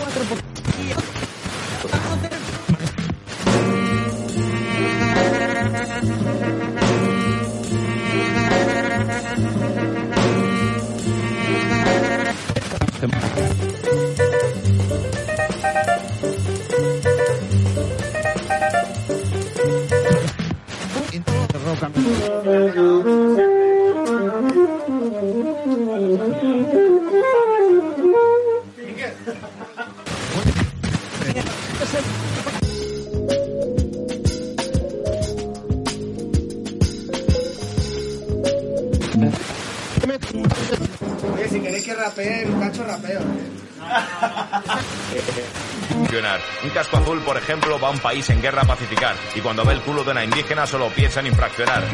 4%. País en guerra pacificar y cuando ve el culo de una indígena solo piensa en infraccionar.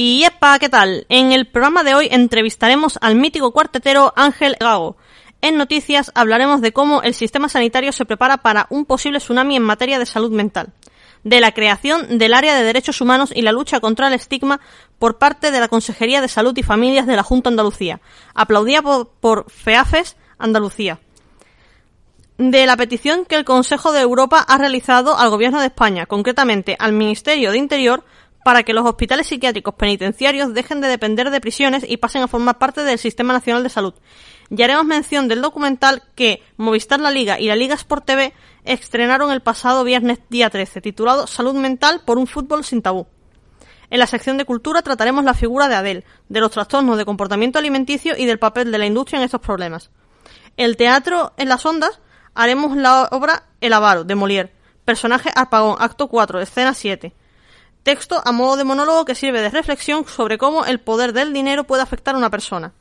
Y yepa, ¿qué tal? En el programa de hoy entrevistaremos al mítico cuartetero Ángel Gago. En noticias hablaremos de cómo el sistema sanitario se prepara para un posible tsunami en materia de salud mental, de la creación del área de derechos humanos y la lucha contra el estigma por parte de la Consejería de Salud y Familias de la Junta Andalucía, aplaudida por, por FEAFES Andalucía de la petición que el Consejo de Europa ha realizado al Gobierno de España, concretamente al Ministerio de Interior, para que los hospitales psiquiátricos penitenciarios dejen de depender de prisiones y pasen a formar parte del Sistema Nacional de Salud. Y haremos mención del documental que Movistar La Liga y la Liga Sport TV estrenaron el pasado viernes día 13, titulado Salud Mental por un fútbol sin tabú. En la sección de cultura trataremos la figura de Adele, de los trastornos de comportamiento alimenticio y del papel de la industria en estos problemas. El teatro en las ondas haremos la obra El avaro, de Molière. Personaje Arpagón, acto 4, escena 7. Texto a modo de monólogo que sirve de reflexión sobre cómo el poder del dinero puede afectar a una persona.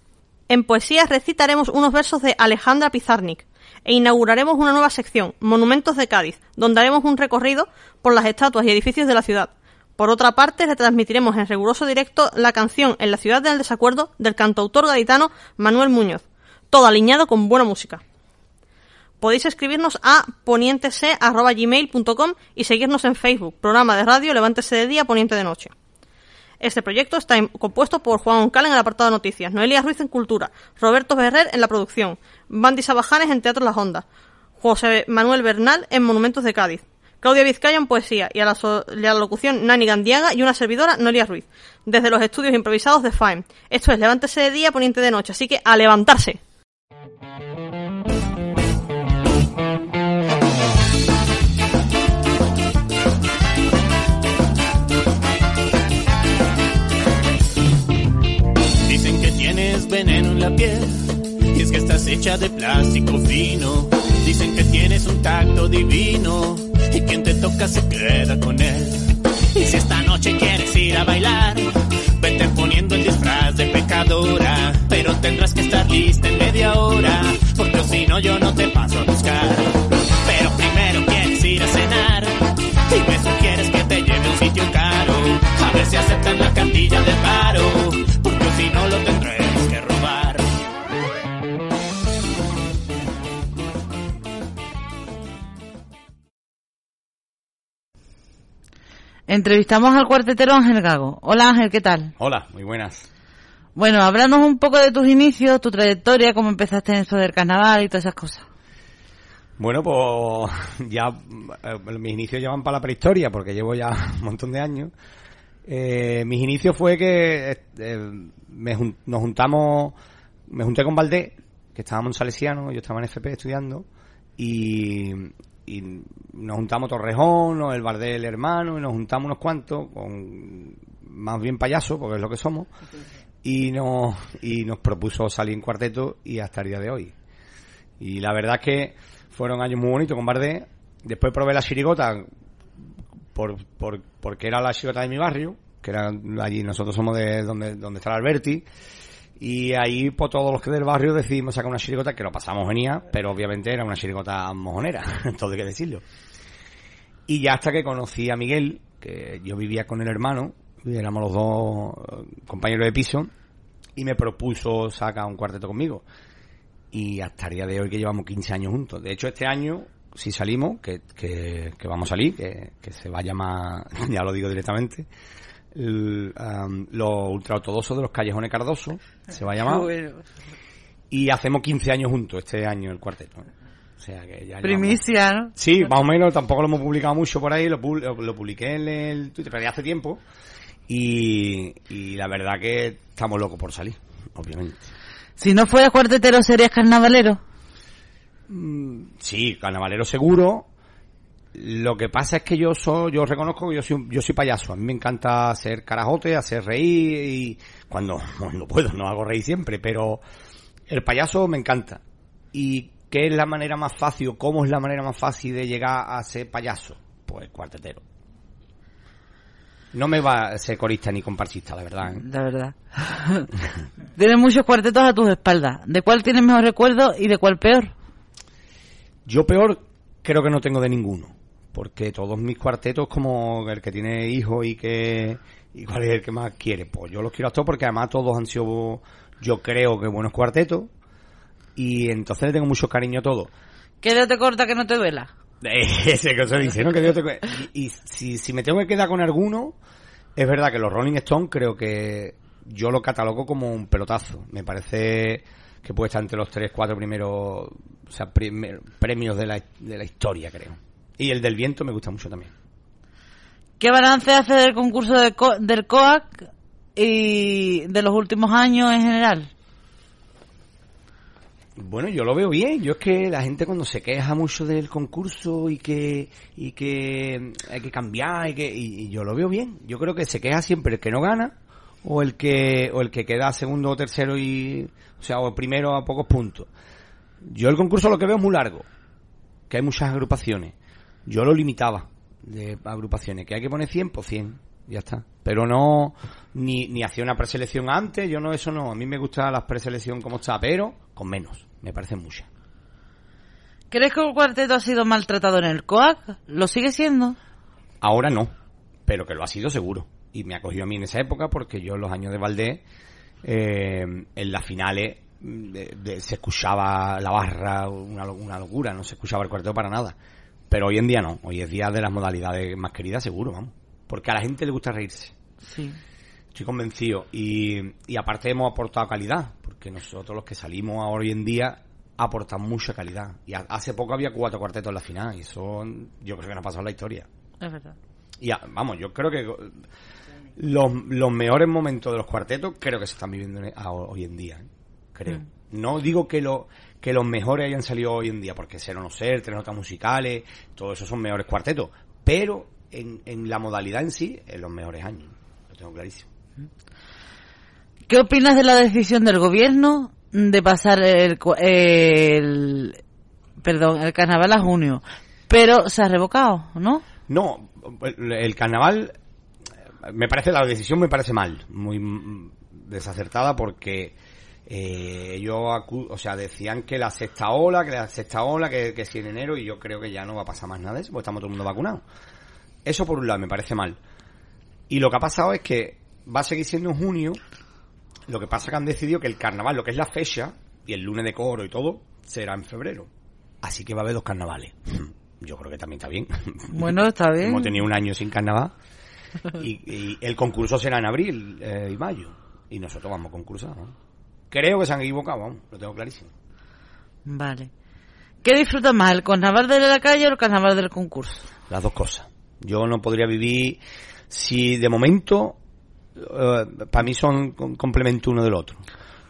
En poesía recitaremos unos versos de Alejandra Pizarnik e inauguraremos una nueva sección, Monumentos de Cádiz, donde haremos un recorrido por las estatuas y edificios de la ciudad. Por otra parte, retransmitiremos en riguroso directo la canción En la ciudad del desacuerdo del cantautor gaditano Manuel Muñoz, todo alineado con buena música. Podéis escribirnos a ponientese.gmail.com y seguirnos en Facebook, programa de radio Levántese de día, Poniente de noche. Este proyecto está compuesto por Juan Oncal en el apartado de noticias, Noelia Ruiz en cultura, Roberto Ferrer en la producción, Bandy Sabajanes en Teatro Las Ondas, José Manuel Bernal en Monumentos de Cádiz, Claudia Vizcaya en poesía y a la, la locución Nani Gandiaga y una servidora Noelia Ruiz, desde los estudios improvisados de FAEM. Esto es Levántese de día, Poniente de noche, así que a levantarse. Dicen que tienes veneno en la piel y es que estás hecha de plástico fino. Dicen que tienes un tacto divino y quien te toca se queda con él. Y si esta noche quieres ir a bailar, vete poniendo el disfraz de pecadora, pero tendrás que estar lista no yo no te paso a buscar. Pero primero quieres ir a cenar y me sugieres que te lleve a un sitio caro, a ver si aceptan la cartilla de paro, porque si no lo tendremos que robar. Entrevistamos al cuartetero Ángel Gago. Hola Ángel, ¿qué tal? Hola, muy buenas. Bueno, háblanos un poco de tus inicios, tu trayectoria, cómo empezaste en esto del carnaval y todas esas cosas. Bueno, pues ya eh, mis inicios llevan para la prehistoria porque llevo ya un montón de años. Eh, mis inicios fue que eh, me jun- nos juntamos, me junté con Valdés, que estábamos en Salesiano, yo estaba en FP estudiando, y, nos juntamos Torrejón, el Bardel hermano, y nos juntamos unos cuantos, con más bien payasos, porque es lo que somos, y nos, y nos propuso salir en cuarteto y hasta el día de hoy. Y la verdad es que fueron años muy bonitos con Bardé. Después probé la chirigota por, por, porque era la chirigota de mi barrio, que era allí, nosotros somos de donde, donde está Alberti. Y ahí, pues todos los que del barrio decidimos sacar una chirigota que lo pasamos genial, pero obviamente era una chirigota mojonera, todo hay que decirlo. Y ya hasta que conocí a Miguel, que yo vivía con el hermano, éramos los dos eh, compañeros de piso, y me propuso sacar un cuarteto conmigo. Y hasta el día de hoy que llevamos 15 años juntos. De hecho, este año, si salimos, que, que, que vamos a salir, que, que se va a llamar, ya lo digo directamente, el, um, los ultraortodoxos de los callejones Cardoso, se va a llamar. Bueno. Y hacemos 15 años juntos este año el cuarteto. O sea que ya llevamos- Primicia, ¿no? Sí, más o menos, tampoco lo hemos publicado mucho por ahí, lo, pu- lo, lo publiqué en el Twitter, pero ya hace tiempo. Y, y la verdad que estamos locos por salir, obviamente. Si no fueras cuartetero, serías carnavalero. Sí, carnavalero seguro. Lo que pasa es que yo soy, yo reconozco que yo soy, yo soy payaso. A mí me encanta hacer carajote, hacer reír y cuando no puedo, no hago reír siempre, pero el payaso me encanta. ¿Y qué es la manera más fácil o cómo es la manera más fácil de llegar a ser payaso? Pues cuartetero. No me va a ser corista ni comparsista, la verdad. ¿eh? La verdad. tienes muchos cuartetos a tus espaldas. ¿De cuál tienes mejor recuerdo y de cuál peor? Yo peor creo que no tengo de ninguno. Porque todos mis cuartetos, como el que tiene hijos y que. ¿Y cuál es el que más quiere? Pues yo los quiero a todos porque además todos han sido, yo creo que buenos cuartetos. Y entonces le tengo mucho cariño a todos. ¿Qué dedo te corta que no te duela? Ese que se dice, ¿no? Que te y, si, si me tengo que quedar con alguno, es verdad que los Rolling Stones creo que yo lo catalogo como un pelotazo. Me parece que puede estar entre los tres, cuatro primeros o sea, premios de la, de la historia, creo. Y el del viento me gusta mucho también. ¿Qué balance hace del concurso de co- del COAC y de los últimos años en general? Bueno, yo lo veo bien. Yo es que la gente cuando se queja mucho del concurso y que y que hay que cambiar y que y, yo lo veo bien. Yo creo que se queja siempre el que no gana o el que o el que queda segundo o tercero y o sea, o primero a pocos puntos. Yo el concurso lo que veo es muy largo, que hay muchas agrupaciones. Yo lo limitaba de agrupaciones, que hay que poner 100 por 100, ya está. Pero no ni ni hacía una preselección antes, yo no eso no, a mí me gusta la preselección como está, pero con menos, me parecen muchas. ¿Crees que el cuarteto ha sido maltratado en el COAC? ¿Lo sigue siendo? Ahora no, pero que lo ha sido seguro. Y me acogió a mí en esa época porque yo en los años de Valdés, eh, en las finales, mm, de- de- se escuchaba la barra, una locura, no se escuchaba el cuarteto para nada. Pero hoy en día no, hoy es día de las modalidades más queridas seguro, vamos. Porque a la gente le gusta reírse. Sí. Estoy convencido. Y, y aparte hemos aportado calidad, porque nosotros los que salimos ahora hoy en día aportan mucha calidad. Y ha- hace poco había cuatro cuartetos en la final, y eso yo creo que no ha pasado en la historia. Es verdad. Y vamos, yo creo que los, los mejores momentos de los cuartetos creo que se están viviendo en- a- hoy en día. ¿eh? Creo. No digo que, lo, que los mejores hayan salido hoy en día, porque ser o no ser, tres notas musicales, todo eso son mejores cuartetos. Pero en, en la modalidad en sí, en los mejores años. Lo tengo clarísimo. ¿Qué opinas de la decisión del gobierno de pasar el, el perdón, el carnaval a junio? Pero se ha revocado, ¿no? No, el, carnaval me parece la decisión me parece mal, muy desacertada porque eh, ellos o sea, decían que la sexta ola, que la sexta ola, que, que si en enero y yo creo que ya no va a pasar más nada de eso, porque estamos todo el mundo vacunado. Eso por un lado me parece mal. Y lo que ha pasado es que va a seguir siendo en junio. Lo que pasa es que han decidido que el carnaval, lo que es la fecha, y el lunes de coro y todo, será en febrero. Así que va a haber dos carnavales. Yo creo que también está bien. Bueno, está bien. Hemos tenido un año sin carnaval. Y, y el concurso será en abril eh, y mayo. Y nosotros vamos a concursar. ¿no? Creo que se han equivocado, vamos, lo tengo clarísimo. Vale. ¿Qué disfruta más, el carnaval de la calle o el carnaval del concurso? Las dos cosas. Yo no podría vivir si de momento eh, para mí son com- complemento uno del otro.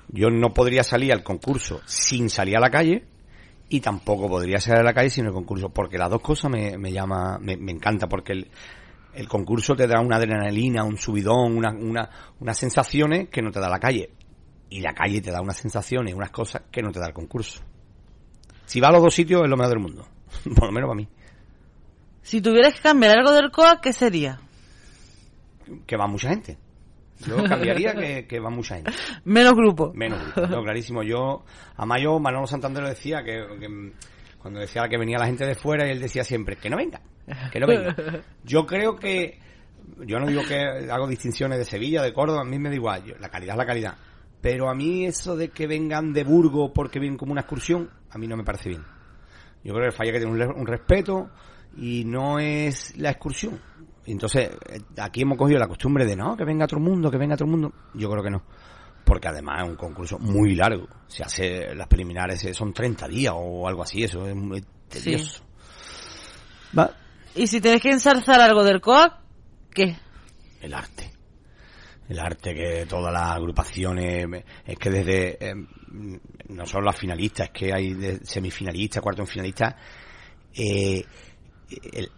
Yo no podría salir al concurso sin salir a la calle y tampoco podría ser a la calle sin el concurso, porque las dos cosas me, me llama, me, me encanta, porque el, el concurso te da una adrenalina, un subidón, una, una, unas sensaciones que no te da la calle. Y la calle te da unas sensaciones, unas cosas que no te da el concurso. Si va a los dos sitios es lo mejor del mundo. Por lo menos para mí. Si tuvieras que cambiar algo del COA, ¿qué sería? Que va mucha gente. Yo cambiaría que, que va mucha gente. Menos grupo. Menos grupo, no, clarísimo. Yo, a Mayo, Manolo Santander lo decía, que, que cuando decía que venía la gente de fuera, y él decía siempre, que no venga, que no venga. Yo creo que, yo no digo que hago distinciones de Sevilla, de Córdoba, a mí me da igual, yo- la calidad es la calidad. Pero a mí eso de que vengan de Burgos porque vienen como una excursión, a mí no me parece bien. Yo creo que falla que tiene un respeto y no es la excursión. Entonces, eh, aquí hemos cogido la costumbre de no, que venga el mundo, que venga el mundo. Yo creo que no. Porque además es un concurso muy largo. Se hace, las preliminares eh, son 30 días o algo así, eso es muy tedioso. Va, Y si tienes que ensalzar algo del COA, ¿qué? el arte. El arte que todas las agrupaciones, me- es que desde, eh, no solo las finalistas, es que hay de semifinalistas, cuartos finalistas, eh, el,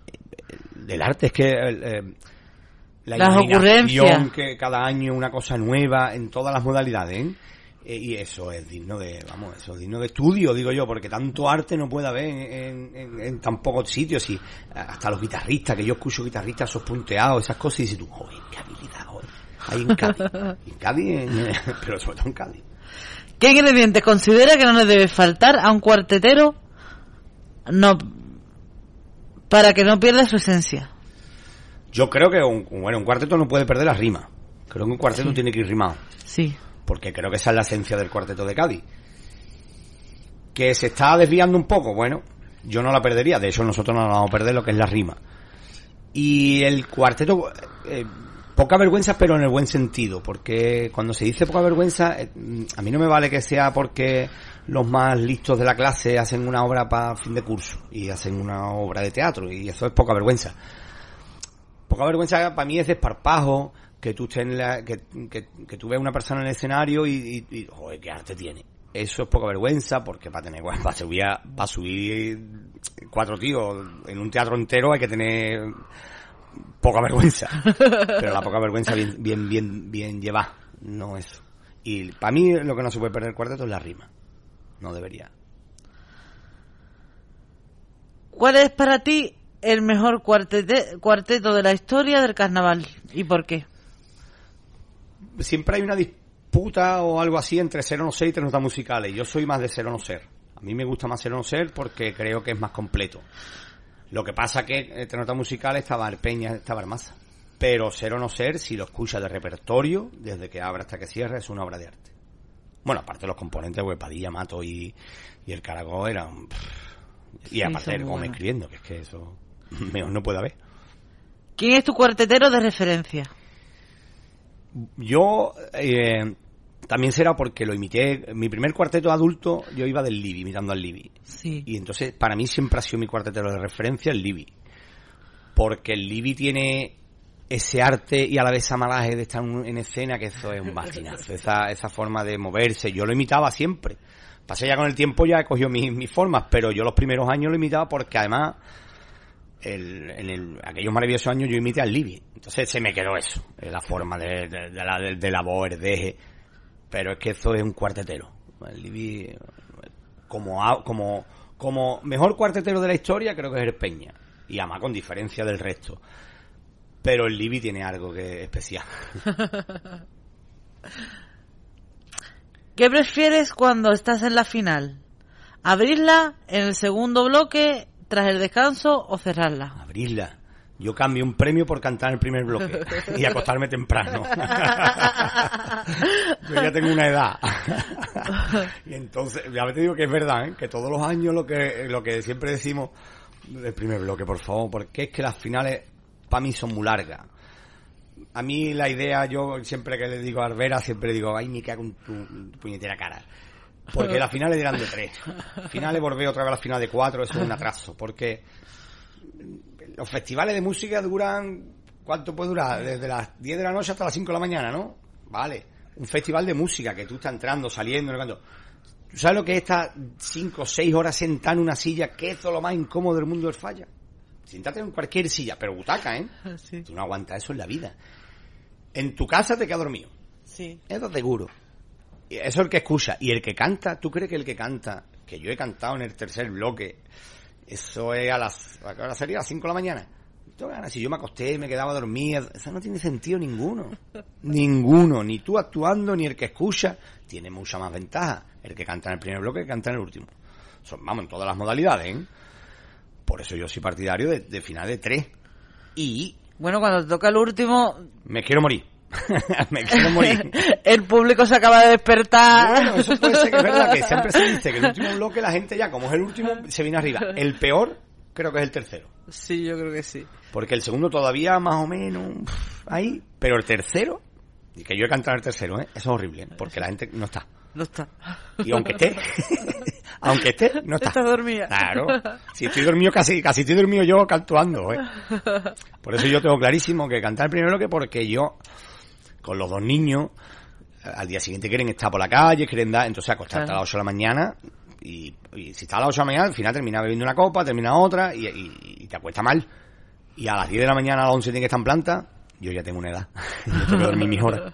el- el arte es que el, eh, la Las ocurrencias. que cada año una cosa nueva en todas las modalidades, ¿eh? Eh, y eso es digno de, vamos, eso es digno de estudio, digo yo, porque tanto arte no puede haber en, en- en tan pocos sitios y hasta los guitarristas, que yo escucho guitarristas esos punteados, esas cosas y dices tú, joder, qué habilidad, joder. Hay en Cádiz, en Cádiz, pero sobre todo en Cádiz. ¿Qué ingredientes considera que no le debe faltar a un cuartetero no para que no pierda su esencia? Yo creo que un, bueno, un cuarteto no puede perder la rima. Creo que un cuarteto tiene que ir rimado. Sí. porque creo que esa es la esencia del cuarteto de Cádiz. Que se está desviando un poco, bueno, yo no la perdería, de hecho nosotros no la vamos a perder lo que es la rima. Y el cuarteto, eh, poca vergüenza, pero en el buen sentido, porque cuando se dice poca vergüenza, eh, a mí no me vale que sea porque los más listos de la clase hacen una obra para fin de curso y hacen una obra de teatro, y eso es poca vergüenza. Poca vergüenza para mí es desparpajo, que tú estés en la, que, que, que tú veas una persona en el escenario y, y, qué arte tiene. Eso es poca vergüenza porque para tener, para subir, para subir cuatro tíos en un teatro entero hay que tener poca vergüenza. Pero la poca vergüenza bien, bien, bien, bien llevada, no eso. Y para mí lo que no se puede perder el cuarteto es la rima. No debería. ¿Cuál es para ti el mejor cuarteto de la historia del carnaval y por qué? siempre hay una disputa o algo así entre ser o no ser y tres notas musicales. Yo soy más de ser o no ser. A mí me gusta más ser o no ser porque creo que es más completo. Lo que pasa que entre notas musicales estaba Peña, estaba Armaza. Pero ser o no ser, si lo escuchas de repertorio, desde que abre hasta que cierra, es una obra de arte. Bueno, aparte los componentes, pues Padilla, Mato y, y el Caragó eran... Y Sí, aparte el Gómez escribiendo, que es que eso mejor no puede haber. ¿Quién es tu cuartetero de referencia? Yo eh, también será porque lo imité. Mi primer cuarteto adulto, yo iba del Libi, imitando al Libi. Sí. Y entonces, para mí siempre ha sido mi cuartetero de referencia el Libi. Porque el Libi tiene ese arte y a la vez esa malaje de estar en en escena, que eso es un bastinazo. Esa, esa forma de moverse. Yo lo imitaba siempre. Pasé ya con el tiempo, ya he cogido mis, mis formas, pero yo los primeros años lo imitaba porque además el- en el- aquellos maravillosos años yo imité al Libby. Entonces se me quedó eso, eh, la forma de, de- la, de, la voz, el deje. Pero es que eso es un cuartetero. El Libby, como, como, como mejor cuartetero de la historia, creo que es el Peña. Y además con diferencia del resto. Pero el Libby tiene algo que es especial. ¿Qué prefieres cuando estás en la final? ¿Abrirla en el segundo bloque tras el descanso o cerrarla? Abrirla. Yo cambio un premio por cantar el primer bloque y acostarme temprano. Yo ya tengo una edad. y entonces, ya te digo que es verdad, ¿eh? que todos los años lo que, lo que siempre decimos del primer bloque, por favor, porque es que las finales para mí son muy largas. A mí la idea, yo siempre que le digo a Arbera, siempre digo, ay, me cago en tu, puñetera cara. Porque las finales eran de tres. Finales volver otra vez a la final de cuatro, eso es un atraso. Porque los festivales de música duran, ¿cuánto puede durar? Desde las 10 de la noche hasta las 5 de la mañana, ¿no? Vale. Un festival de música que tú estás entrando, saliendo, no. ¿Tú sabes lo que es estar cinco o seis horas sentado en una silla? Que es lo más incómodo del mundo del falla. Siéntate en cualquier silla, pero butaca, ¿eh? Sí. Tú no aguantas eso en la vida. En tu casa te quedas dormido. Sí. Eso seguro. Y Eso es el que escucha. Y el que canta, ¿tú crees que el que canta, que yo he cantado en el tercer bloque, eso es a las, ¿a qué hora sería? A las 5 de la mañana? Si yo me acosté, me quedaba dormido, eso no tiene sentido ninguno. ninguno. Ni tú actuando, ni el que escucha. Tiene mucha más ventaja. El que canta en el primer bloque que canta en el último. Son, vamos, en todas las modalidades, ¿eh? Por eso yo soy partidario de, de final de tres. Y Bueno, cuando te toca el último, me quiero morir. me quiero morir. el público se acaba de despertar. Bueno, eso puede ser que es verdad, que siempre se dice que el último bloque la gente ya, como es el último, se viene arriba. El peor creo que es el tercero. Sí, yo creo que sí. Porque el segundo todavía más o menos ahí, pero el tercero, y que yo he cantado el tercero, ¿eh? eso es horrible, ¿eh? porque la gente no está. No está. Y aunque esté, aunque esté, no está. Está dormida. Claro. Si estoy dormido, casi, casi estoy dormido yo actuando, ¿eh? Por eso yo tengo clarísimo que cantar el primer bloque porque yo, con los dos niños, al día siguiente quieren estar por la calle, quieren dar, entonces acostarte Claro. a las 8 de la mañana y, y si está a las 8 de la mañana, al final termina bebiendo una copa, termina otra y, y- y te acuesta mal. Y a las 10 de la mañana, a las 11 tiene que estar en planta, yo ya tengo una edad. yo tengo que dormir mis horas.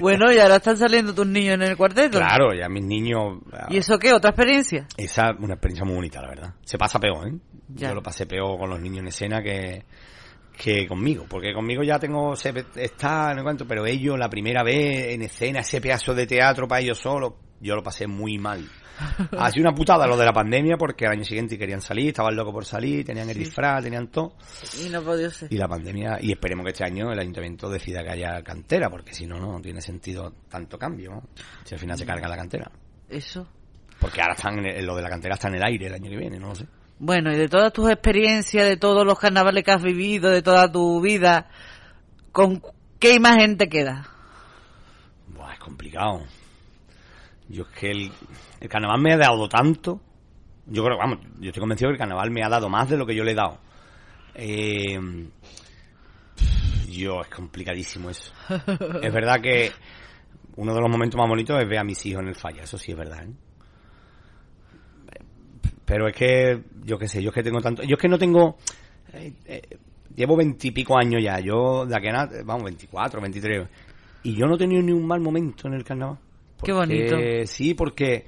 Bueno, y ahora están saliendo tus niños en el cuarteto. claro, ya mis niños... ¿Y eso qué? ¿Otra experiencia? Esa es una experiencia muy bonita, la verdad. Se pasa peor, ¿eh? Ya. Yo lo pasé peor con los niños en escena que, que conmigo. Porque conmigo ya tengo, se, está, no sé cuánto, pero ellos la primera vez en escena, ese pedazo de teatro para ellos solos, yo lo pasé muy mal. Ha sido una putada lo de la pandemia porque al año siguiente querían salir, estaban locos por salir, tenían el disfraz, tenían todo. Y no podido ser. Y la pandemia, y esperemos que este año el ayuntamiento decida que haya cantera, porque si no, no tiene sentido tanto cambio, ¿no? Si al final se carga la cantera. Eso. Porque ahora están en lo de la cantera está en el aire el año que viene, no lo sé. Bueno, y de todas tus experiencias, de todos los carnavales que has vivido, de toda tu vida, ¿con qué imagen te queda? Buah, es complicado. Yo es que el, el carnaval me ha dado tanto. Yo creo, vamos, yo estoy convencido que el carnaval me ha dado más de lo que yo le he dado. Eh, yo, es complicadísimo eso. es verdad que uno de los momentos más bonitos es ver a mis hijos en el falla, eso sí es verdad. ¿eh? Pero es que, yo qué sé, yo es que tengo tanto. Yo es que no tengo. eh, eh, llevo veintipico años ya, yo de aquí a nada, vamos, 24, 23. Y yo no he tenido ni un mal momento en el carnaval. Qué bonito. Sí, porque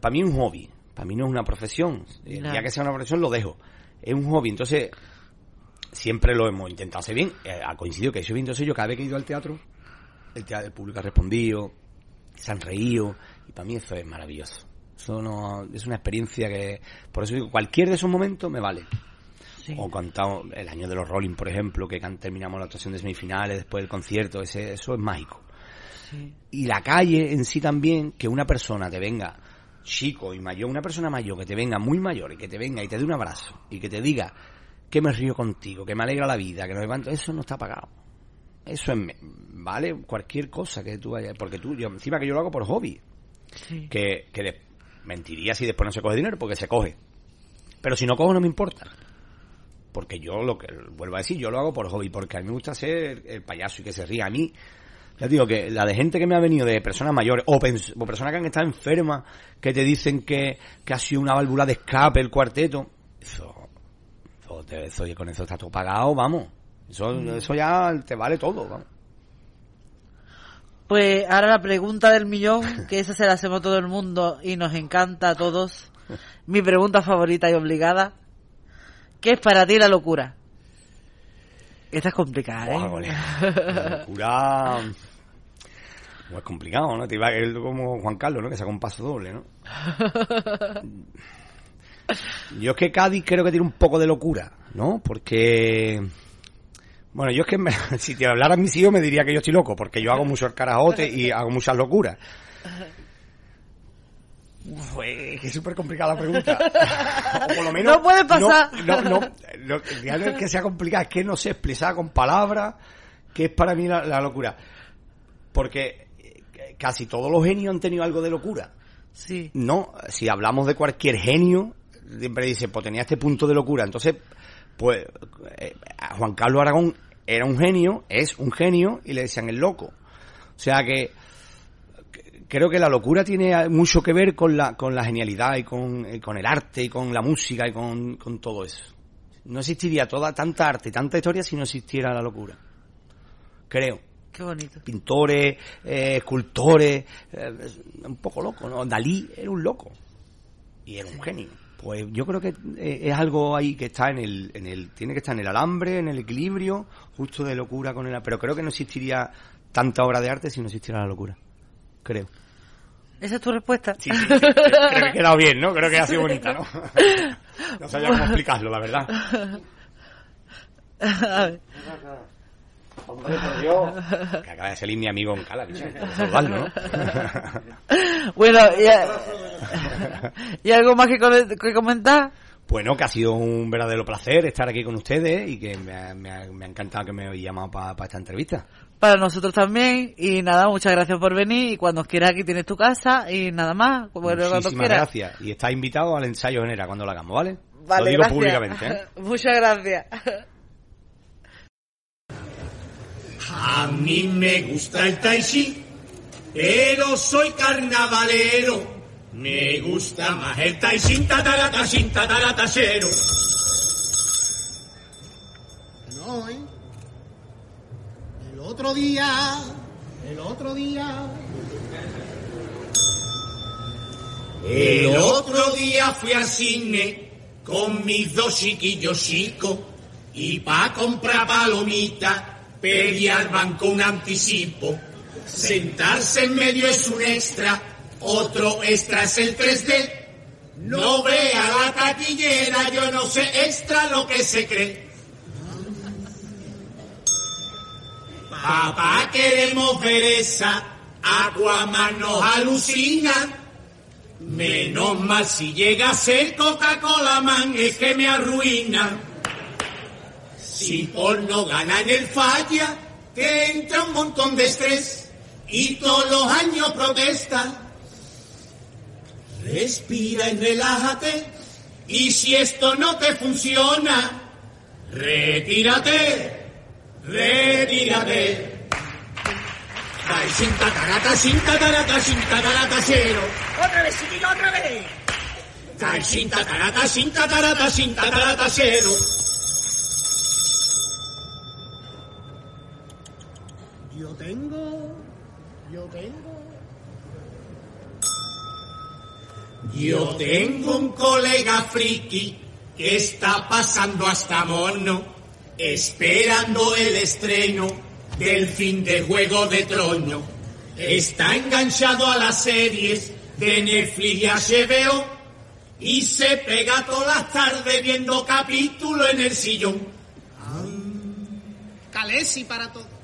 para mí es un hobby, para mí no es una profesión. El Claro. día que sea una profesión lo dejo. Es un hobby, entonces siempre lo hemos intentado hacer bien. Eh, ha coincidido que he hecho bien, entonces yo cada vez que he ido al teatro, el, teatro, el público ha respondido, se han reído, y para mí eso es maravilloso. Eso no, es una experiencia que, por eso digo, cualquier de esos momentos me vale. Sí. O cantado el año de los Rolling, por ejemplo, que terminamos la actuación de semifinales después del concierto, ese, eso es mágico. Sí. Y la calle en sí también, que una persona te venga, chico y mayor, una persona mayor que te venga muy mayor y que te venga y te dé un abrazo y que te diga que me río contigo, que me alegra la vida, que no levanto, eso no está pagado. Eso es, vale cualquier cosa que tú vayas, porque tú, yo encima que yo lo hago por hobby, Sí. que, que de- mentiría si después no se coge dinero, porque se coge. Pero si no cojo no me importa. Porque yo lo que, vuelvo a decir, yo lo hago por hobby, porque a mí me gusta ser el payaso y que se ría. A mí, ya digo que la de gente que me ha venido de personas mayores o, pens- o personas que han estado enfermas, que te dicen que, que ha sido una válvula de escape el cuarteto, eso, eso, te- eso- y con eso está todo pagado, vamos. Eso, eso ya te vale todo, vamos. Pues ahora la pregunta del millón, que esa se la hacemos a todo el mundo y nos encanta a todos. Mi pregunta favorita y obligada. ¿Qué es para ti la locura? Esta es complicada, ¿eh? colega. La locura. Pues es complicado, ¿no? Te iba a ir como Juan Carlos, ¿no? Que saca un paso doble, ¿no? Yo es que Cádiz creo que tiene un poco de locura, ¿no? Porque. Bueno, yo es que me- si te hablaran mis hijos me diría que yo estoy loco, porque yo hago mucho el carajote y hago muchas locuras. Uf, es que es súper complicada la pregunta. O por lo menos. No puede pasar. No, no, no, no es que sea complicada, es que no sé expresar con palabras qué es para mí la, la locura. Porque eh, casi todos los genios han tenido algo de locura. Sí. No, si hablamos de cualquier genio, siempre dice, pues tenía este punto de locura. Entonces, pues eh, Juan Carlos Aragón era un genio, es un genio, y le decían el loco. O sea que, que, creo que la locura tiene mucho que ver con la, con la genialidad y con, eh, con el arte y con la música y con, con todo eso. No existiría toda tanta arte y tanta historia si no existiera la locura. Creo. Qué bonito. Pintores, eh, escultores, eh, un poco loco, ¿no? Dalí era un loco y era un genio. Pues yo creo que eh, es algo ahí que está en el, en el, tiene que estar en el alambre, en el equilibrio, justo de locura con el, pero creo que no existiría tanta obra de arte si no existiera la locura. Creo. ¿Esa es tu respuesta? Sí, sí, creo que ha quedado bien, ¿no? Creo que ha sido bonita, ¿no? No sabía cómo explicarlo, la verdad. Hombre, por Dios. Que acaba de salir mi amigo en Cala, bicho. ¿no? bueno, ¿y, ¿y algo más que, co- que comentar? Bueno, que ha sido un verdadero placer estar aquí con ustedes y que me ha, me ha- me ha encantado que me hayáis llamado para esta entrevista. Para nosotros también. Y nada, muchas gracias por venir. Y cuando quieras aquí tienes tu casa. Y nada más. Cuando Muchísimas quieras. gracias. Y está invitado al ensayo genera cuando lo hagamos, ¿vale? Vale, lo digo gracias. públicamente, ¿eh? Muchas gracias. A mí me gusta el tai chi, pero soy carnavalero. Me gusta más el tai chi, tatarata, sin tataratasero. No, ¿eh? El otro día, el otro día. El otro día fui al cine con mis dos chiquillos chicos y pa' comprar palomitas pedí al banco un anticipo. Sentarse en medio es un extra, otro extra es el 3D. No vea la taquillera, yo no sé extra lo que se cree. Papá, queremos ver esa, Aquaman alucina. Menos mal si llega a ser Coca-Cola Man, es que me arruina. Si por no gana en el falla, te entra un montón de estrés y todos los años protesta. Respira y relájate y si esto no te funciona, retírate, retírate. Ay, sin tatarata, sin tatarata, sin tatarata, cero. Otra vez, chiquillo, otra vez. Ay, sin tatarata, sin tatarata, sin tatarata, cero. Yo tengo, yo tengo. Yo tengo un colega friki que está pasando hasta mono, esperando el estreno del fin de Juego de Trono. Está enganchado a las series de Netflix y HBO y se pega todas las tardes viendo capítulos en el sillón. Calesi para todos.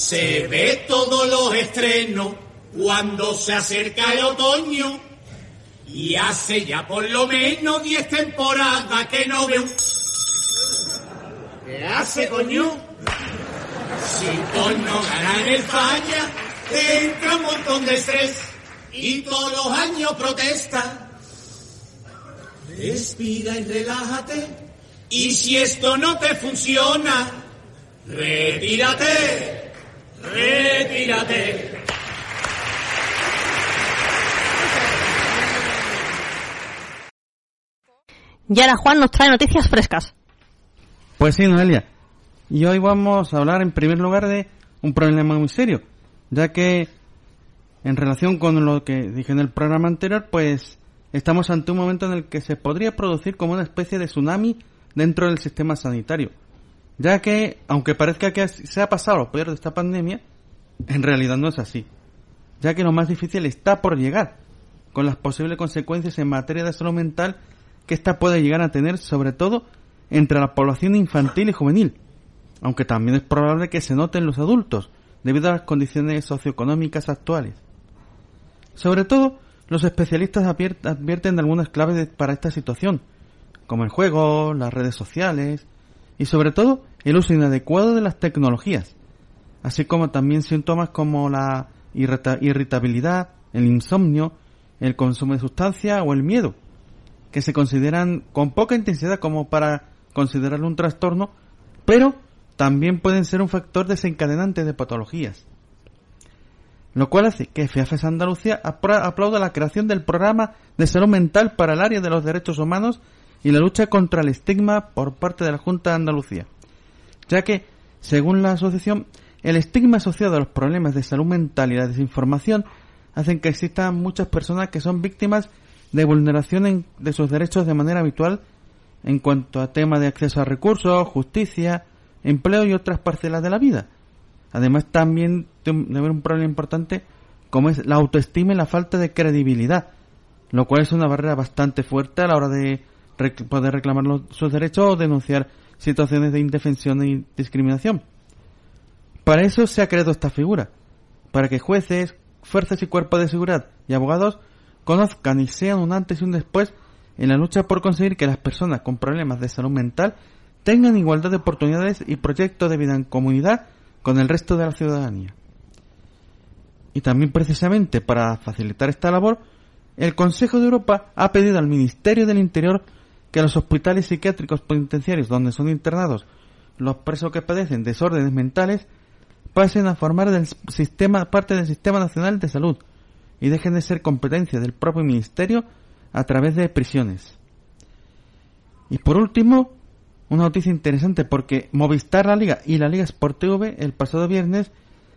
Se ve todos los estrenos cuando se acerca el otoño y hace ya por lo menos 10 temporadas que no veo. ¿Qué hace, coño? Si por no ganar el falla, te entra un montón de estrés y todos los años protesta. Respira y relájate. Y si esto no te funciona, retírate, retírate. Y ahora Juan nos trae noticias frescas. Pues sí, Noelia. Y hoy vamos a hablar en primer lugar de un problema muy serio, ya que en relación con lo que dije en el programa anterior, pues estamos ante un momento en el que se podría producir como una especie de tsunami dentro del sistema sanitario, ya que, aunque parezca que se ha pasado lo peor de esta pandemia, en realidad no es así, ya que lo más difícil está por llegar, con las posibles consecuencias en materia de salud mental que ésta puede llegar a tener, sobre todo entre la población infantil y juvenil, aunque también es probable que se note en los adultos, debido a las condiciones socioeconómicas actuales. Sobre todo, los especialistas advier- advierten de algunas claves para esta situación, como el juego, las redes sociales y sobre todo el uso inadecuado de las tecnologías, así como también síntomas como la irrita- irritabilidad, el insomnio, el consumo de sustancias o el miedo, que se consideran con poca intensidad como para considerarlo un trastorno, pero también pueden ser un factor desencadenante de patologías. lo cual hace que FEAFES Andalucía aplauda la creación del programa de salud mental para el área de los derechos humanos y la lucha contra el estigma por parte de la Junta de Andalucía, ya que, según la asociación, el estigma asociado a los problemas de salud mental y la desinformación hacen que existan muchas personas que son víctimas de vulneración de sus derechos de manera habitual en cuanto a temas de acceso a recursos, justicia, empleo y otras parcelas de la vida. Además, también de un- de haber un problema importante como es la autoestima y la falta de credibilidad, lo cual es una barrera bastante fuerte a la hora de poder reclamar sus derechos o denunciar situaciones de indefensión y discriminación. Para eso se ha creado esta figura, para que jueces, fuerzas y cuerpos de seguridad y abogados conozcan y sean un antes y un después en la lucha por conseguir que las personas con problemas de salud mental tengan igualdad de oportunidades y proyectos de vida en comunidad con el resto de la ciudadanía. Y también precisamente para facilitar esta labor, el Consejo de Europa ha pedido al Ministerio del Interior que los hospitales psiquiátricos penitenciarios donde son internados los presos que padecen desórdenes mentales pasen a formar del sistema parte del Sistema Nacional de Salud y dejen de ser competencia del propio Ministerio a través de prisiones. Y por último, una noticia interesante porque Movistar La Liga y la Liga Sport TV el pasado viernes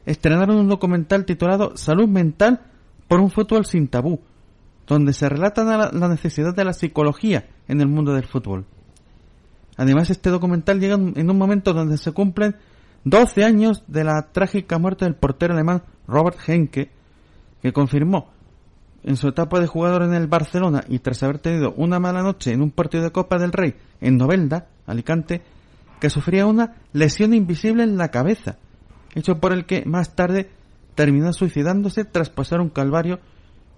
estrenaron un documental titulado Salud Mental por un fútbol sin tabú, donde se relata la, la necesidad de la psicología en el mundo del fútbol. Además, este documental llega en un momento donde se cumplen 12 años de la trágica muerte del portero alemán Robert Henke, que confirmó en su etapa de jugador en el Barcelona y tras haber tenido una mala noche en un partido de Copa del Rey en Novelda, Alicante, que sufría una lesión invisible en la cabeza, hecho por el que más tarde terminó suicidándose tras pasar un calvario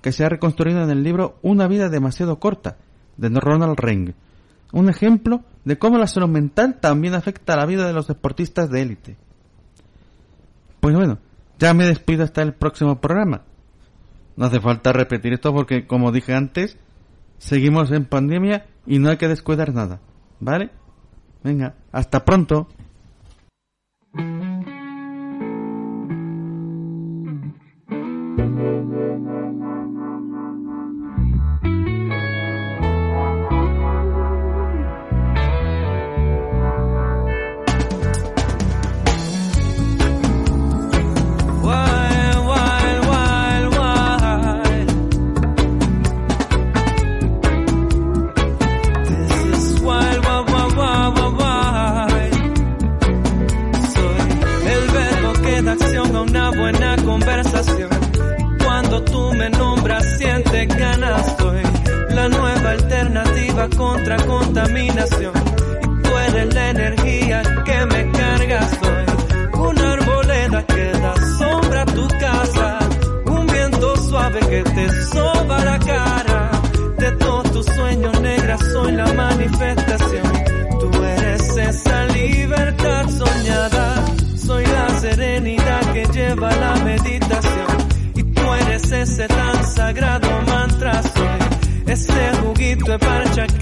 que se ha reconstruido en el libro Una vida demasiado corta, de Ronald Ring. Un ejemplo de cómo la salud mental también afecta a la vida de los deportistas de élite. Pues bueno, ya me despido hasta el próximo programa. No hace falta repetir esto porque, como dije antes, seguimos en pandemia y no hay que descuidar nada. ¿Vale? Venga, hasta pronto. Contra contaminación. Y tú eres la energía que me carga. Soy una arboleda que da sombra a tu casa. Un viento suave que te soba la cara.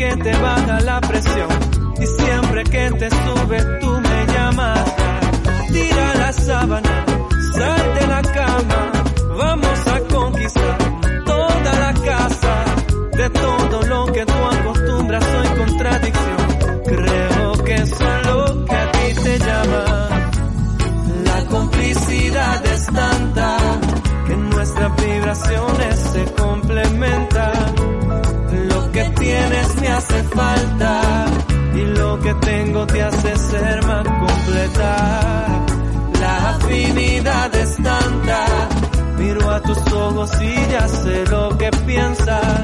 Que te baja la presión. Y siempre que te sube tú me llamas. Tira la sábana, sal de la cama. Vamos a conquistar toda la casa. De todo lo que tú acostumbras soy contradicción. Creo que eso es lo que a ti te llama. La complicidad es tanta que nuestras vibraciones y lo que tengo te hace ser más completa. La afinidad es tanta, miro a tus ojos y ya sé lo que piensas.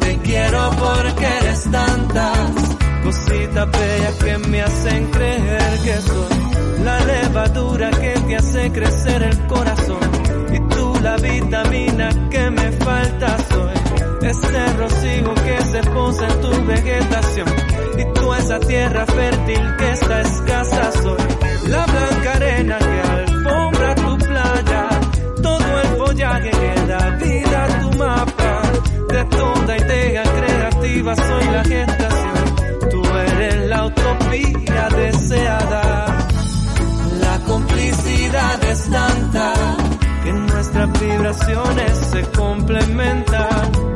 Te quiero porque eres tantas cositas bellas que me hacen creer que soy la levadura que te hace crecer el corazón y tú la vitamina que me falta ese rocío que se posa en tu vegetación. Y tú esa tierra fértil que está escasa soy la blanca arena que alfombra tu playa. Todo el follaje que da vida a tu mapa. De tonda idea creativa soy la gestación. Tú eres la utopía deseada. La complicidad es tanta que nuestras vibraciones se complementan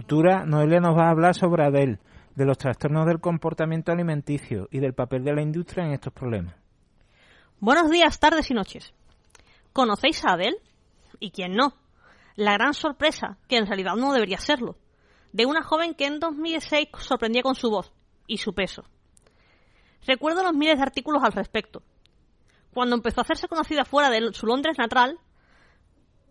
Cultura, Noelia nos va a hablar sobre Adele, de los trastornos del comportamiento alimenticio y del papel de la industria en estos problemas. Buenos días, tardes y noches. ¿Conocéis a Adele? ¿Y quién no? La gran sorpresa, que en realidad no debería serlo, de una joven que en 2006 sorprendía con su voz y su peso. Recuerdo los miles de artículos al respecto. Cuando empezó a hacerse conocida fuera de su Londres natal,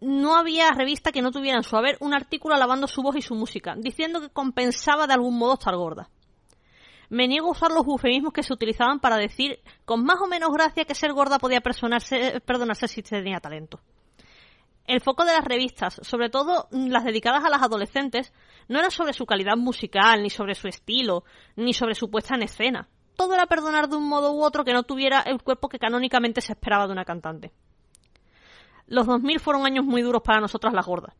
no había revista que no tuviera en su haber un artículo alabando su voz y su música, diciendo que compensaba de algún modo estar gorda. Me niego a usar los eufemismos que se utilizaban para decir con más o menos gracia que ser gorda podía perdonarse, perdonarse si tenía talento. El foco de las revistas, sobre todo las dedicadas a las adolescentes, no era sobre su calidad musical, ni sobre su estilo, ni sobre su puesta en escena. Todo era perdonar de un modo u otro que no tuviera el cuerpo que canónicamente se esperaba de una cantante. Los 2000 fueron años muy duros para nosotras las gordas.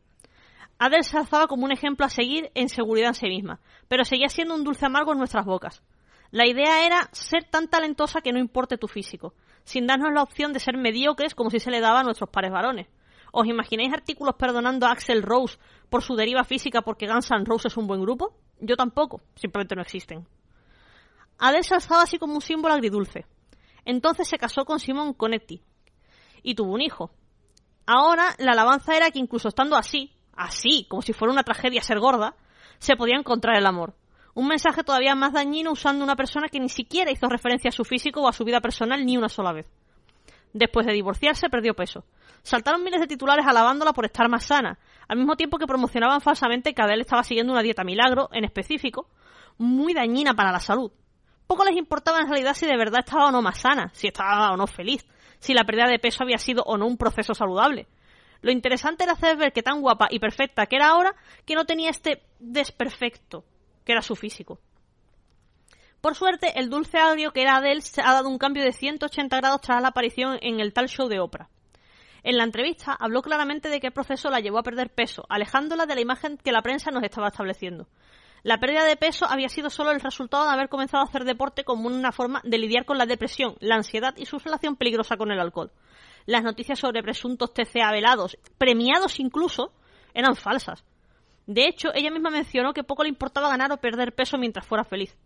Adele se alzaba como un ejemplo a seguir en seguridad en sí misma, pero seguía siendo un dulce amargo en nuestras bocas. La idea era ser tan talentosa que no importe tu físico, sin darnos la opción de ser mediocres como si se le daba a nuestros pares varones. ¿Os imagináis artículos perdonando a Axel Rose por su deriva física porque Guns N' Roses es un buen grupo? Yo tampoco, simplemente no existen. Adele se alzaba así como un símbolo agridulce. Entonces se casó con Simon Conetti y tuvo un hijo. Ahora la alabanza era que incluso estando así, así, como si fuera una tragedia ser gorda, se podía encontrar el amor. Un mensaje todavía más dañino usando una persona que ni siquiera hizo referencia a su físico o a su vida personal ni una sola vez. Después de divorciarse, perdió peso. Saltaron miles de titulares alabándola por estar más sana, al mismo tiempo que promocionaban falsamente que Adele estaba siguiendo una dieta milagro, en específico, muy dañina para la salud. Poco les importaba en realidad si de verdad estaba o no más sana, si estaba o no feliz, si la pérdida de peso había sido o no un proceso saludable. Lo interesante era hacer ver que tan guapa y perfecta que era ahora, que no tenía este desperfecto, que era su físico. Por suerte, el dulce agrio que era Adele se ha dado un cambio de 180 grados tras la aparición en el tal show de Oprah. En la entrevista habló claramente de el proceso la llevó a perder peso, alejándola de la imagen que la prensa nos estaba estableciendo. La pérdida de peso había sido solo el resultado de haber comenzado a hacer deporte como una forma de lidiar con la depresión, la ansiedad y su relación peligrosa con el alcohol. Las noticias sobre presuntos TCA velados, premiados incluso, eran falsas. De hecho, ella misma mencionó que poco le importaba ganar o perder peso mientras fuera feliz.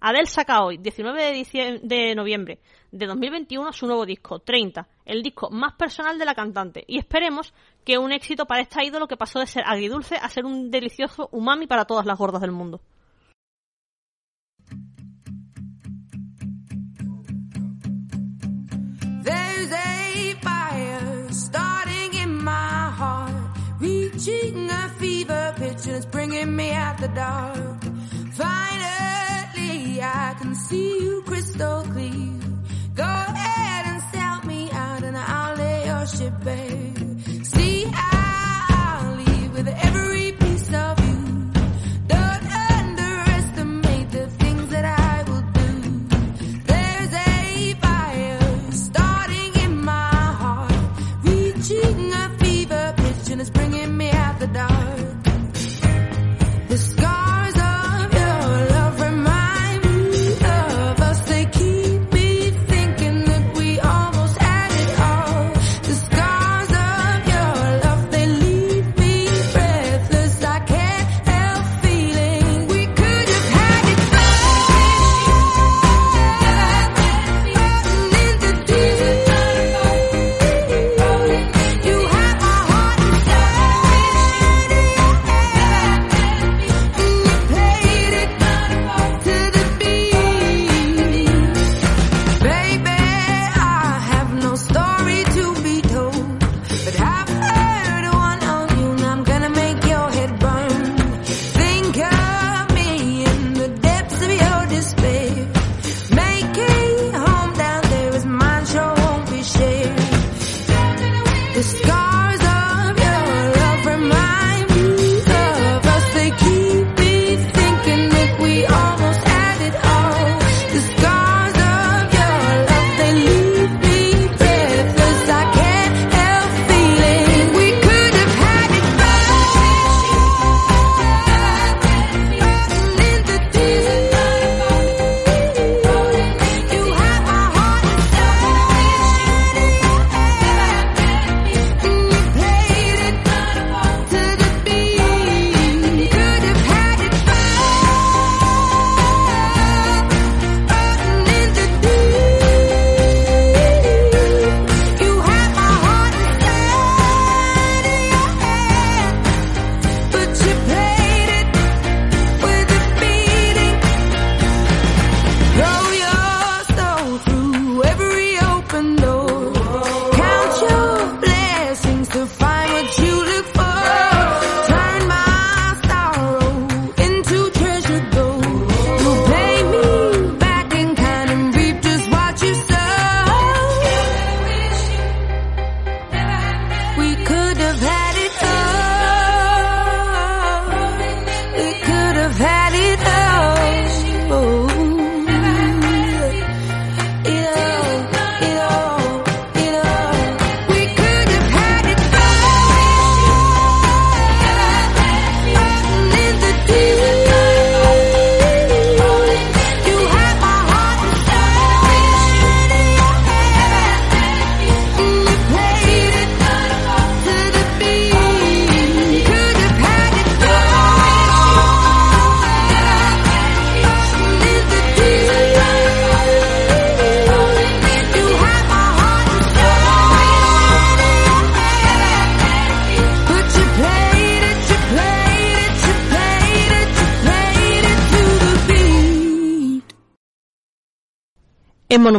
Adele saca hoy, 19 de, de noviembre de 2021, su nuevo disco, 30, el disco más personal de la cantante. Y esperemos que un éxito para esta ídolo que pasó de ser agridulce a ser un delicioso umami para todas las gordas del mundo. There's a fire starting in my heart, reaching a fever pitch and it's bringing me out the dark. Finally, I can see you crystal clear. The scars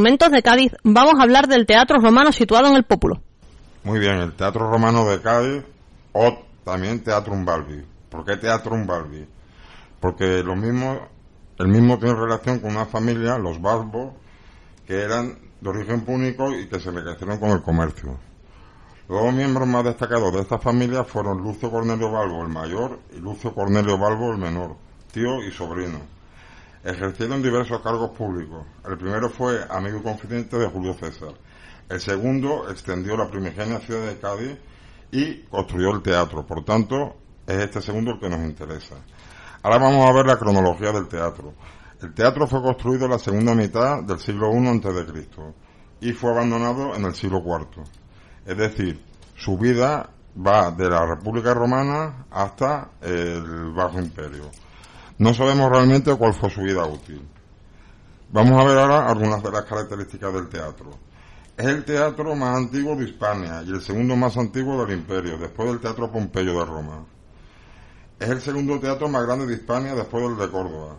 Monumentos de Cádiz vamos a hablar del teatro romano situado en el Pópulo. Muy bien, el Teatro Romano de Cádiz o también Teatro Umbalbi. ¿Por qué Teatro Umbalbi? Porque lo mismo, el mismo tiene relación con una familia, los Balbos, que eran de origen púnico y que se enriquecieron con el comercio. Los dos miembros más destacados de esta familia fueron Lucio Cornelio Balbo el mayor y Lucio Cornelio Balbo el menor, tío y sobrino. Ejercieron diversos cargos públicos. El primero fue amigo y confidente de Julio César. El segundo extendió la primigenia ciudad de Cádiz y construyó el teatro. Por tanto, es este segundo el que nos interesa. Ahora vamos a ver la cronología del teatro. El teatro fue construido en la segunda mitad del siglo I a.C. y fue abandonado en el siglo IV. Es decir, su vida va de la República Romana hasta el Bajo Imperio. No sabemos realmente cuál fue su vida útil. Vamos a ver ahora algunas de las características del teatro. Es el teatro más antiguo de Hispania y el segundo más antiguo del imperio, después del Teatro Pompeyo de Roma. Es el segundo teatro más grande de Hispania después del de Córdoba.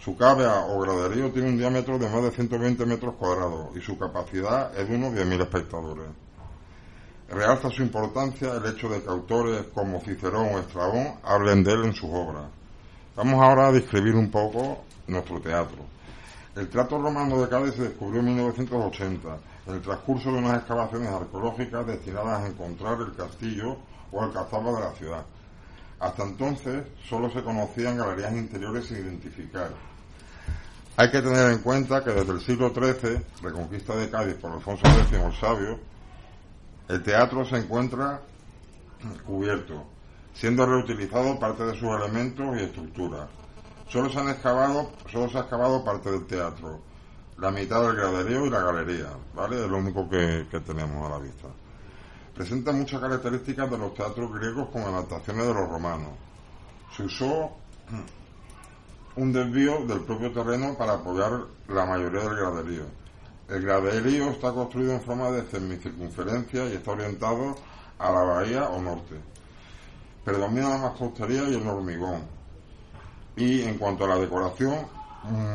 Su cavea o graderío tiene un diámetro de más de 120 metros cuadrados y su capacidad es de unos 10.000 espectadores. Realza su importancia el hecho de que autores como Cicerón o Estrabón hablen de él en sus obras. Vamos ahora a describir un poco nuestro teatro. El Teatro Romano de Cádiz se descubrió en 1980, en el transcurso de unas excavaciones arqueológicas destinadas a encontrar el castillo o alcazaba de la ciudad. Hasta entonces solo se conocían galerías interiores sin identificar. Hay que tener en cuenta que desde el siglo XIII, reconquista de Cádiz por Alfonso X el Sabio, el teatro se encuentra cubierto, siendo reutilizado parte de sus elementos y estructuras. Solo se han excavado, solo se ha excavado parte del teatro, la mitad del graderío y la galería, ¿vale? Es lo único que, que tenemos a la vista. Presenta muchas características de los teatros griegos con adaptaciones de los romanos. Se usó un desvío del propio terreno para apoyar la mayoría del graderío. El graderío está construido en forma de semicircunferencia y está orientado a la bahía o norte. Predomina la mampostería y el hormigón. Y en cuanto a la decoración,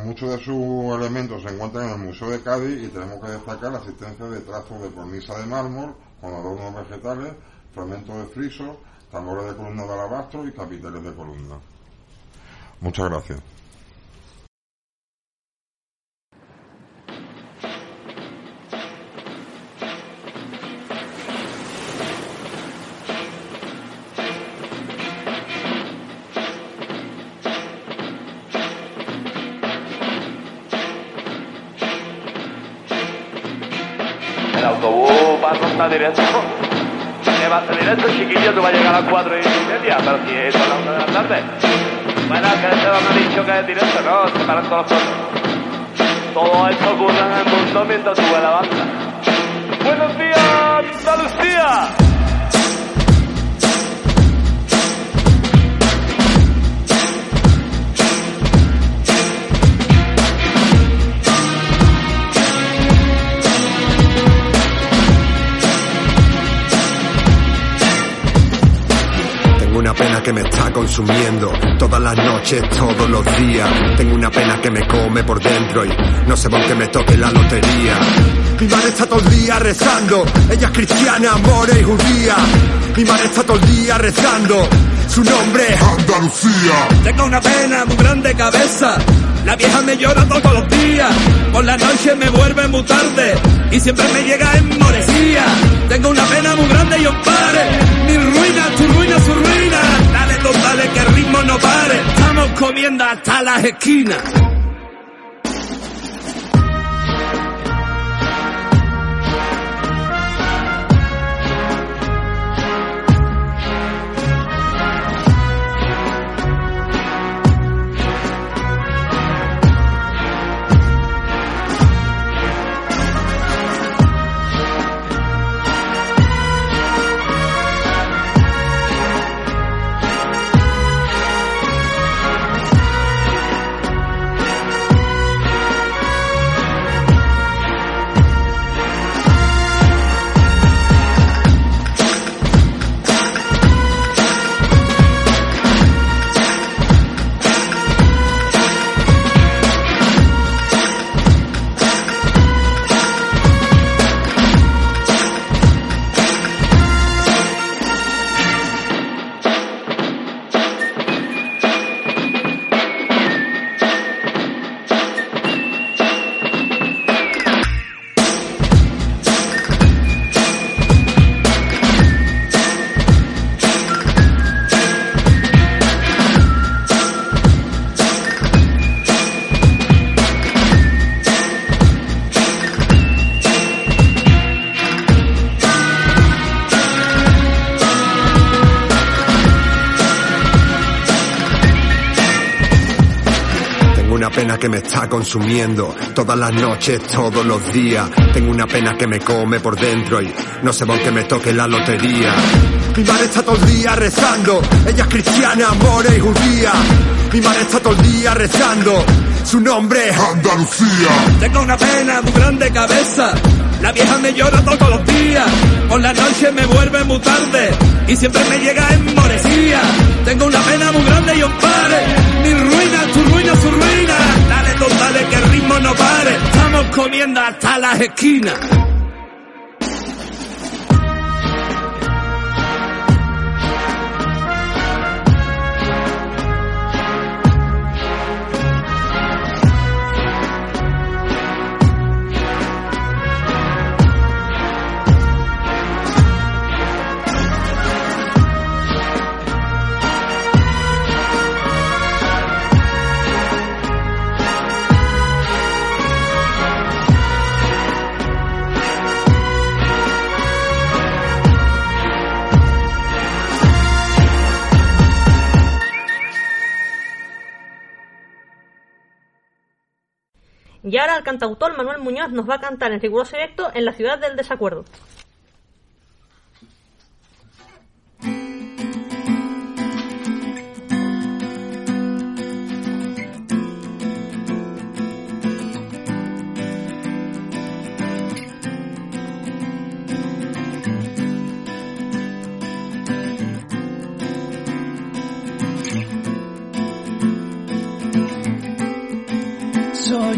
muchos de sus elementos se encuentran en el Museo de Cádiz y tenemos que destacar la asistencia de trazos de cornisa de mármol con adornos vegetales, fragmentos de friso, tambores de columna de alabastro y capiteles de columna. Muchas gracias. Todo esto ocurre en mundo mientras sube la banda. ¡Buenos días, consumiendo todas las noches, todos los días. Tengo una pena que me come por dentro y no sé por qué me toque la lotería. Mi madre está todo el día rezando, ella es cristiana, amor y judía. Mi madre está todo el día rezando, su nombre es Andalucía. Tengo una pena muy grande cabeza. La vieja me llora todos los días. Por la noche me vuelve muy tarde. Y siempre me llega en morecía. Tengo una pena muy grande y os pare. Mi ruina, tu ruina, su ruina. Dale, que ritmo no pare. Estamos comiendo hasta las esquinas. Que me está consumiendo todas las noches, todos los días. Tengo una pena que me come por dentro y no sé por qué me toque la lotería. Mi madre está todo el día rezando, ella es cristiana, amor y judía. Mi madre está todo el día rezando. Su nombre es Andalucía. Tengo una pena muy grande cabeza. La vieja me llora todos los días. Por la noche me vuelve muy tarde. Y siempre me llega en morecía. Tengo una pena muy grande y os pare. Mi ruina, tu ruina, su ruina. Dale, que el ritmo no pare. Estamos comiendo hasta las esquinas. Ahora el cantautor Manuel Muñoz nos va a cantar en riguroso directo en la ciudad del desacuerdo.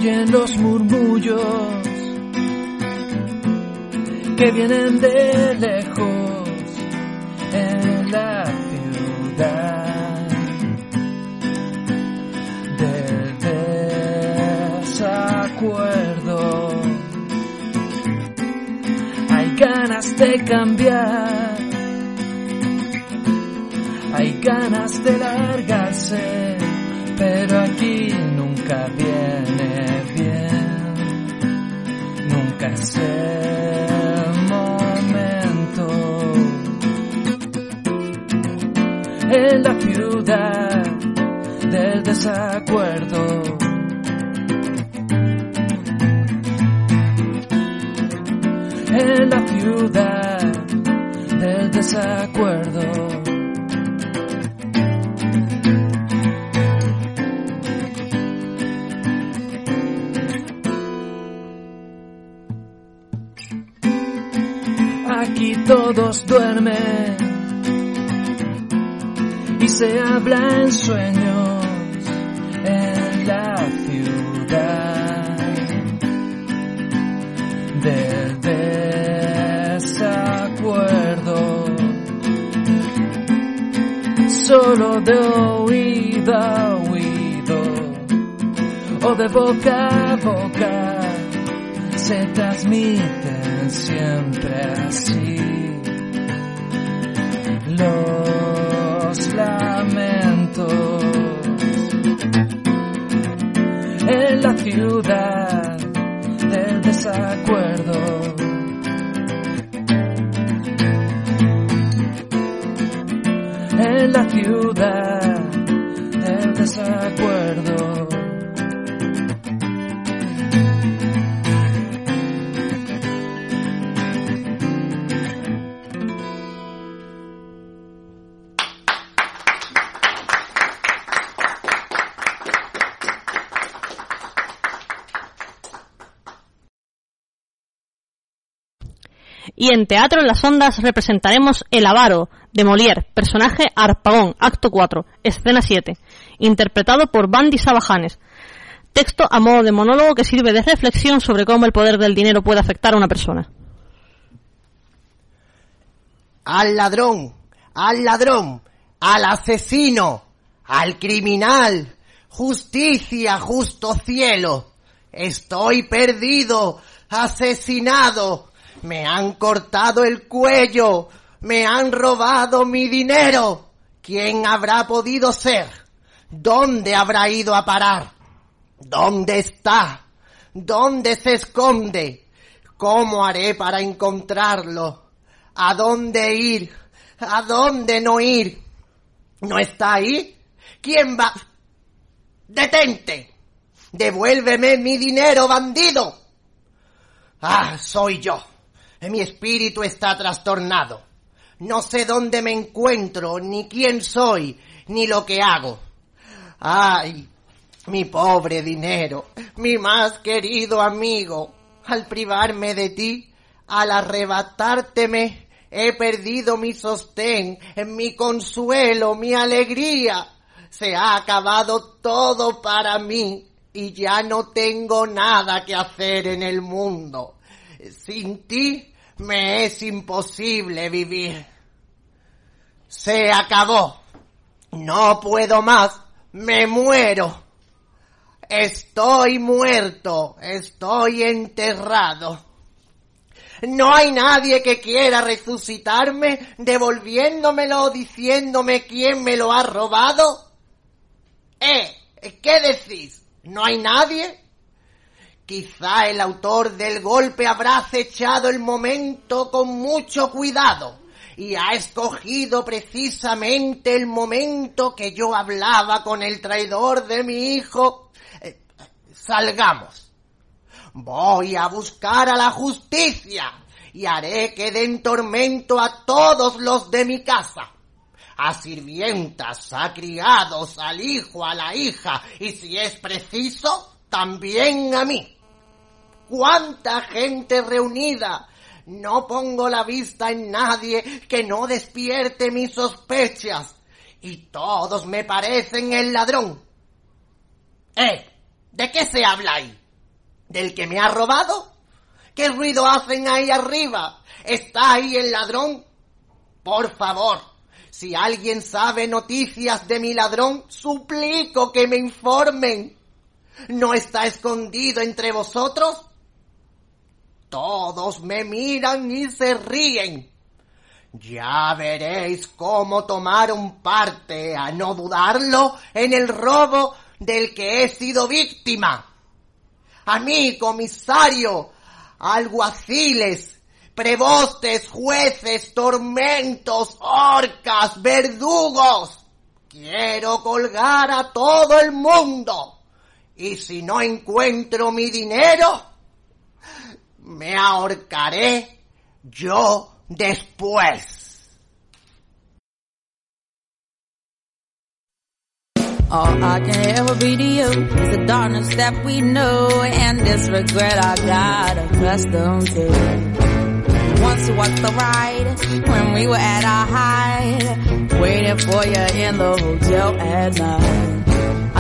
Se oyen los murmullos que vienen de lejos en la ciudad del desacuerdo. Hay ganas de cambiar, hay ganas de largarse, pero aquí nunca viene En la ciudad del desacuerdo. En la ciudad del desacuerdo. Todos duermen y se habla en sueños en la ciudad del desacuerdo. Solo de oído a oído o de boca a boca se transmiten siempre así los lamentos en la ciudad del desacuerdo. En la ciudad Y en Teatro en las Ondas representaremos El Avaro, de Molière, personaje Arpagón, acto 4, escena 7, interpretado por Bandy Sabajanes. Texto a modo de monólogo que sirve de reflexión sobre cómo el poder del dinero puede afectar a una persona. al ladrón, al ladrón, al asesino, al criminal, justicia, justo cielo. Estoy perdido, asesinado, me han cortado el cuello, me han robado mi dinero. ¿Quién habrá podido ser? ¿Dónde habrá ido a parar? ¿Dónde está? ¿Dónde se esconde? ¿Cómo haré para encontrarlo? ¿A dónde ir? ¿A dónde no ir? ¿No está ahí? ¿Quién va? ¡Detente! ¡Devuélveme mi dinero, bandido! Ah, soy yo. Mi espíritu está trastornado. No sé dónde me encuentro, ni quién soy, ni lo que hago. Ay, mi pobre dinero, mi más querido amigo, al privarme de ti, al arrebatárteme, he perdido mi sostén, mi consuelo, mi alegría. Se ha acabado todo para mí y ya no tengo nada que hacer en el mundo. Sin ti me es imposible vivir. Se acabó. No puedo más. Me muero. Estoy muerto. Estoy enterrado. No hay nadie que quiera resucitarme devolviéndomelo o diciéndome quién me lo ha robado. ¿Eh? ¿Qué decís? ¿No hay nadie? Quizá el autor del golpe habrá acechado el momento con mucho cuidado y ha escogido precisamente el momento que yo hablaba con el traidor de mi hijo. Eh, salgamos. Voy a buscar a la justicia y haré que den tormento a todos los de mi casa. A sirvientas, a criados, al hijo, a la hija y si es preciso, también a mí. ¡Cuánta gente reunida! No pongo la vista en nadie que no despierte mis sospechas. Y todos me parecen el ladrón. ¿Eh? ¿De qué se habla ahí? ¿Del que me ha robado? ¿Qué ruido hacen ahí arriba? ¿Está ahí el ladrón? Por favor, si alguien sabe noticias de mi ladrón, suplico que me informen. ¿No está escondido entre vosotros? Todos me miran y se ríen. Ya veréis cómo tomaron parte, a no dudarlo, en el robo del que he sido víctima. A mí, comisario, alguaciles, prebostes, jueces, tormentos, horcas, verdugos. Quiero colgar a todo el mundo. Y si no encuentro mi dinero, me ahorcaré yo después. All I can ever be to you is the darkness that we know and this regret I got accustomed to. Once was the ride when we were at our height, waiting for you in the hotel at night.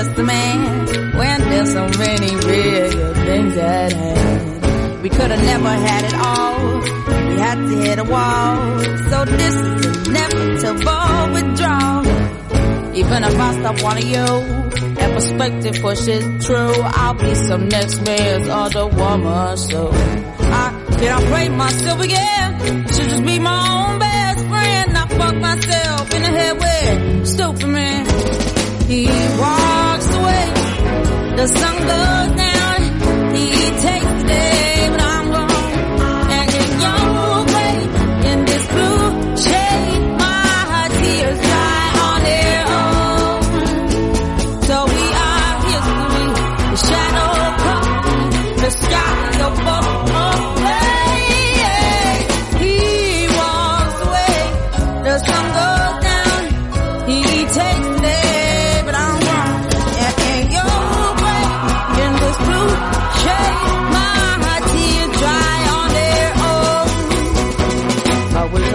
Stress the man when there's so many real things at hand? We could have never had it all. We had to hit a wall. So this is inevitable withdrawal. Even if I stop wanting you and perspective pushes true, I'll be some next man's other woman. So I can I break myself again? Should just be my own best friend. I fuck myself in the head with stupid man. He away, the sun goes down. He takes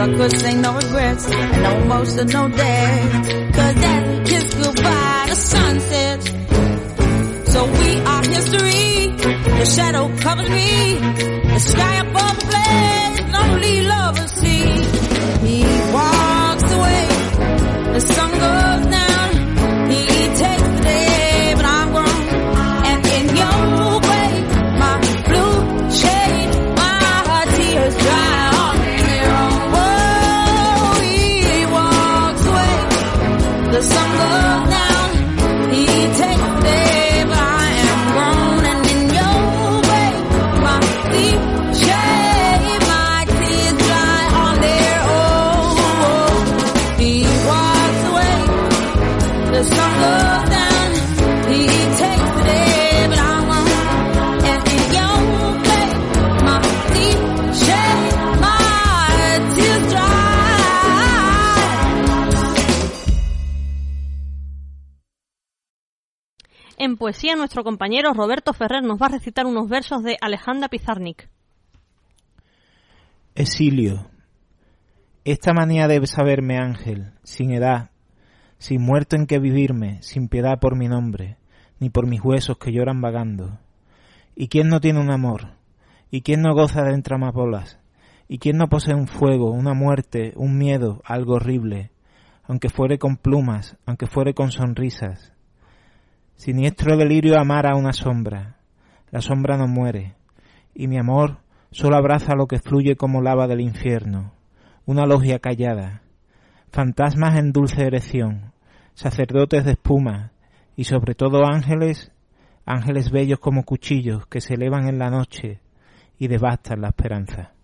I wish I could say no regrets and no emotional day. Cause as we kiss goodbye, the sun sets. So we are history. The shadow covers me. The sky above nuestro compañero Roberto Ferrer nos va a recitar unos versos de Alejandra Pizarnik. Exilio. Esta manía de saberme ángel, sin edad, sin muerto en que vivirme, sin piedad por mi nombre, ni por mis huesos que lloran vagando. ¿Y quién no tiene un amor? ¿Y quién no goza de entramapolas? ¿Y quién no posee un fuego, una muerte, un miedo, algo horrible? Aunque fuere con plumas, aunque fuere con sonrisas, Siniestro delirio amar a una sombra. La sombra no muere. Y mi amor solo abraza lo que fluye como lava del infierno. Una logia callada. Fantasmas en dulce erección. Sacerdotes de espuma. Y sobre todo ángeles, ángeles bellos como cuchillos que se elevan en la noche y devastan la esperanza.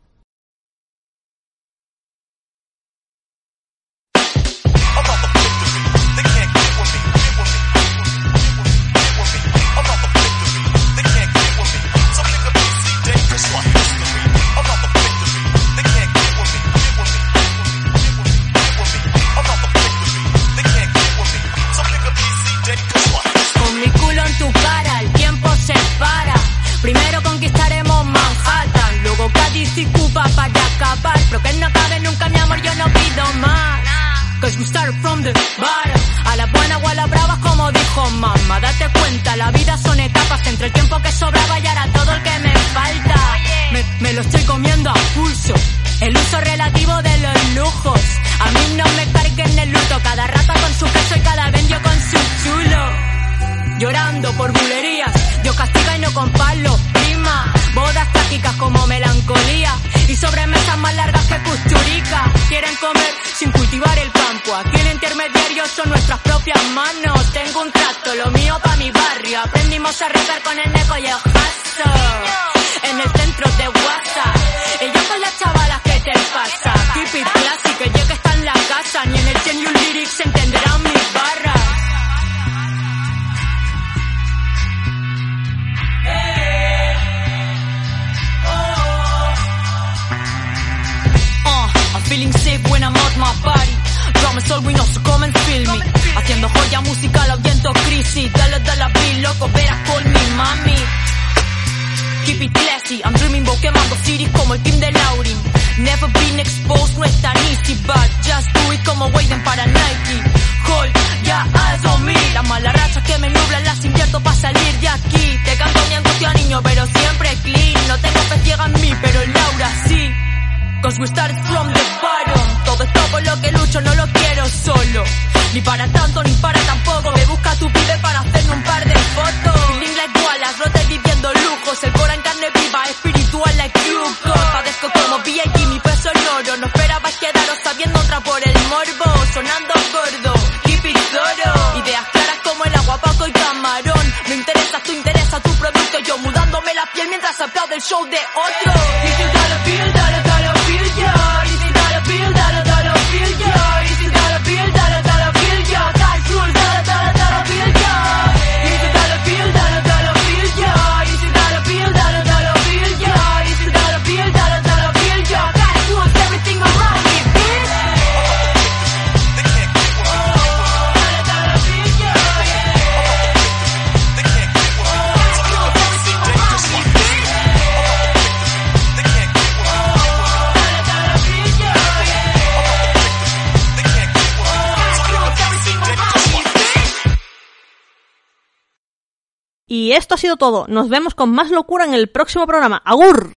todo. Nos vemos con más locura en el próximo programa. ¡Agur!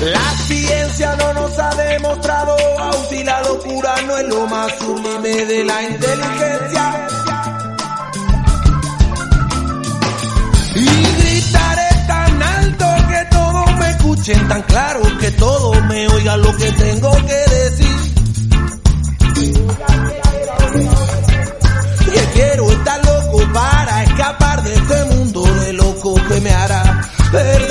La ciencia no nos ha demostrado aún si la locura no es lo más sublime de la inteligencia. Y gritaré tan alto que todos me escuchen, tan claro que todos me oigan lo que tengo que decir. me hará perder.